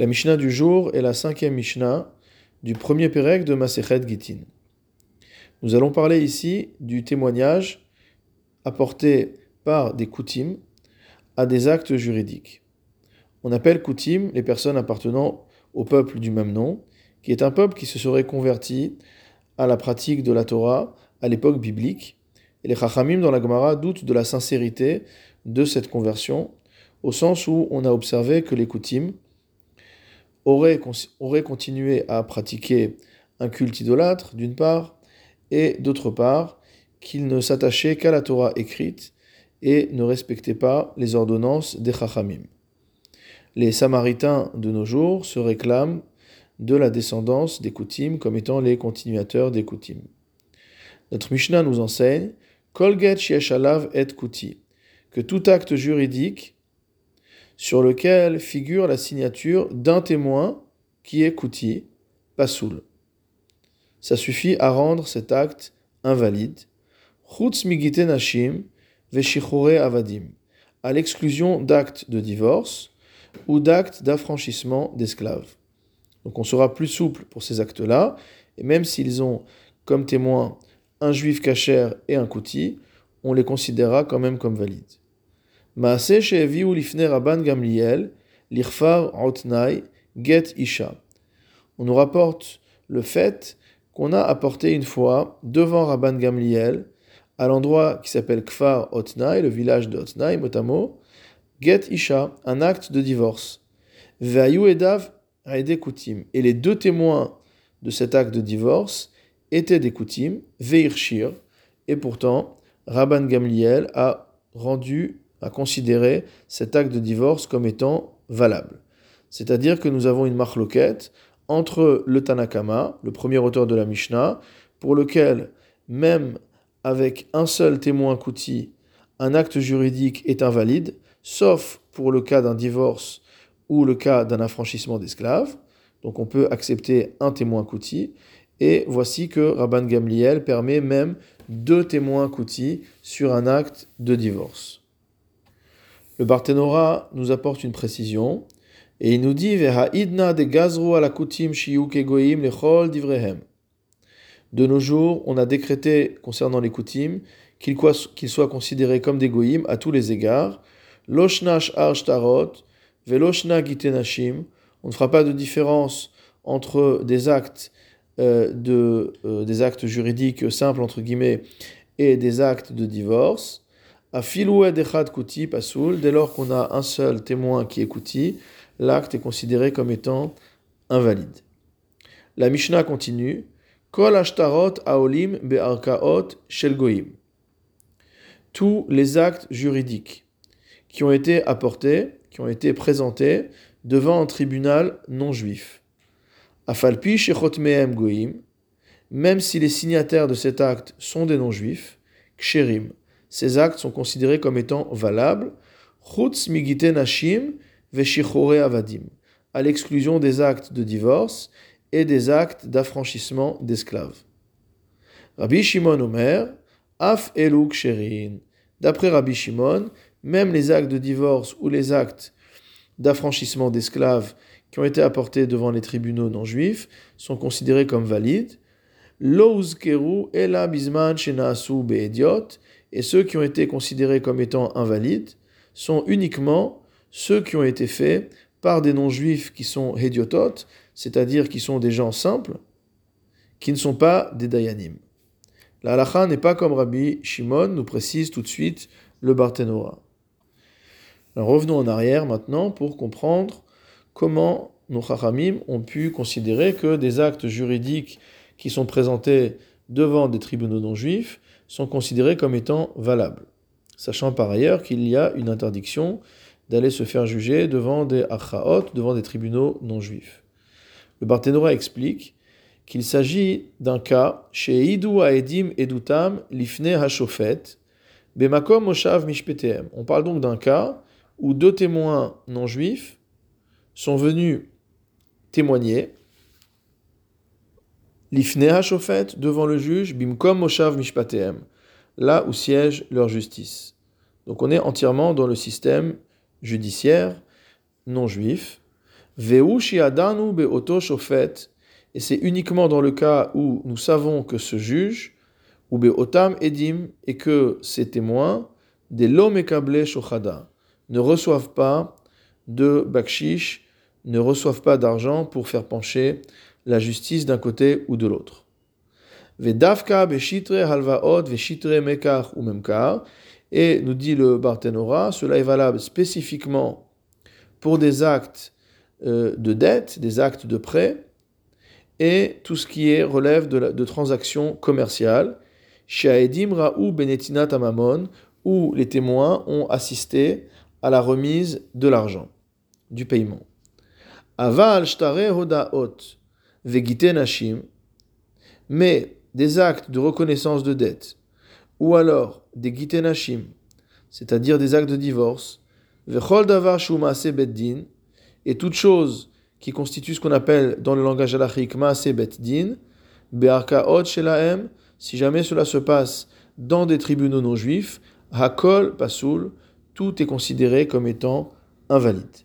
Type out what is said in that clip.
La Mishnah du jour est la cinquième Mishnah du premier Pérec de Masechet Gitin. Nous allons parler ici du témoignage apporté par des Koutim à des actes juridiques. On appelle Koutim les personnes appartenant au peuple du même nom, qui est un peuple qui se serait converti à la pratique de la Torah à l'époque biblique. Et les Chachamim dans la Gemara doutent de la sincérité de cette conversion, au sens où on a observé que les Koutim auraient, auraient continué à pratiquer un culte idolâtre, d'une part, et d'autre part, qu'ils ne s'attachaient qu'à la Torah écrite et ne respectaient pas les ordonnances des Chachamim. Les Samaritains de nos jours se réclament de la descendance des Koutim comme étant les continuateurs des Koutim. Notre Mishnah nous enseigne Kolget et Kouti, que tout acte juridique sur lequel figure la signature d'un témoin qui est Kouti, Pasoul. Ça suffit à rendre cet acte invalide. Nashim avadim, à l'exclusion d'actes de divorce ou d'actes d'affranchissement d'esclaves. Donc on sera plus souple pour ces actes-là, et même s'ils ont comme témoin un juif cachère et un kouti, on les considérera quand même comme valides. On nous rapporte le fait qu'on a apporté une fois devant Rabban Gamliel, à l'endroit qui s'appelle Kfar Otnai, le village de Otnai, Motamo, Get Isha, un acte de divorce. Vayu Edav et les deux témoins de cet acte de divorce étaient des Koutim, Veirshir, et pourtant, Rabban Gamliel a rendu, a considéré cet acte de divorce comme étant valable. C'est-à-dire que nous avons une marloquette entre le Tanakama, le premier auteur de la Mishnah, pour lequel, même avec un seul témoin Kouti, un acte juridique est invalide, sauf pour le cas d'un divorce ou le cas d'un affranchissement d'esclaves. Donc on peut accepter un témoin Kouti. Et voici que Rabban Gamliel permet même deux témoins Kouti sur un acte de divorce. Le Barthénora nous apporte une précision et il nous dit de. De nos jours, on a décrété concernant les koutim qu'ils soient considérés comme des goïm à tous les égards. Loshnash arshtarot, Veloshna gitenashim, on ne fera pas de différence entre des actes, euh, euh, des actes juridiques simples, entre guillemets, et des actes de divorce. Kuti pasoul, dès lors qu'on a un seul témoin qui est l'acte est considéré comme étant invalide. La Mishnah continue. Kol ashtarot aolim be'arkaot. Tous les actes juridiques qui ont été apportés qui ont été présentés devant un tribunal non juif. Afalpi shechot goim, même si les signataires de cet acte sont des non-juifs, ksherim, ces actes sont considérés comme étant valables, à l'exclusion des actes de divorce et des actes d'affranchissement d'esclaves. Rabbi Shimon Omer, af elu ksherin. D'après Rabbi Shimon, même les actes de divorce ou les actes d'affranchissement d'esclaves qui ont été apportés devant les tribunaux non juifs sont considérés comme valides. Et ceux qui ont été considérés comme étant invalides sont uniquement ceux qui ont été faits par des non-juifs qui sont hediotot, c'est-à-dire qui sont des gens simples, qui ne sont pas des dayanim. La halacha n'est pas comme Rabbi Shimon, nous précise tout de suite le Barthénora revenons en arrière maintenant pour comprendre comment nos chachamim ont pu considérer que des actes juridiques qui sont présentés devant des tribunaux non juifs sont considérés comme étant valables. Sachant par ailleurs qu'il y a une interdiction d'aller se faire juger devant des achaot, devant des tribunaux non juifs. Le Barthénora explique qu'il s'agit d'un cas chez Idou Aedim Edutam Lifne Hashofet, Bemakom Moshav Mishpetem. On parle donc d'un cas où deux témoins non juifs sont venus témoigner l'ifnea shofet devant le juge bimkom moshav mishpateem, là où siège leur justice. Donc on est entièrement dans le système judiciaire non juif. Veushi adanu beoto shofet, et c'est uniquement dans le cas où nous savons que ce juge, ou beotam edim, et que ces témoins, des lomekable shochada, ne reçoivent pas de bakshish, ne reçoivent pas d'argent pour faire pencher la justice d'un côté ou de l'autre. Et nous dit le Barthénora, cela est valable spécifiquement pour des actes euh, de dette, des actes de prêt, et tout ce qui relève de, transactions commerciales. Shaedim Ra'u Benetinat Amamon, où les témoins ont assisté à la remise de l'argent, du paiement. Aval Shtare Hodaot Mais des actes de reconnaissance de dette, ou alors des Gitenashim, c'est-à-dire des actes de divorce, Vechol Davar et toute chose qui constitue ce qu'on appelle dans le langage halachique Maase Beddin, Be'arkaot Shelaem, si jamais cela se passe dans des tribunaux non juifs, Hakol Pasul, tout est considéré comme étant invalide.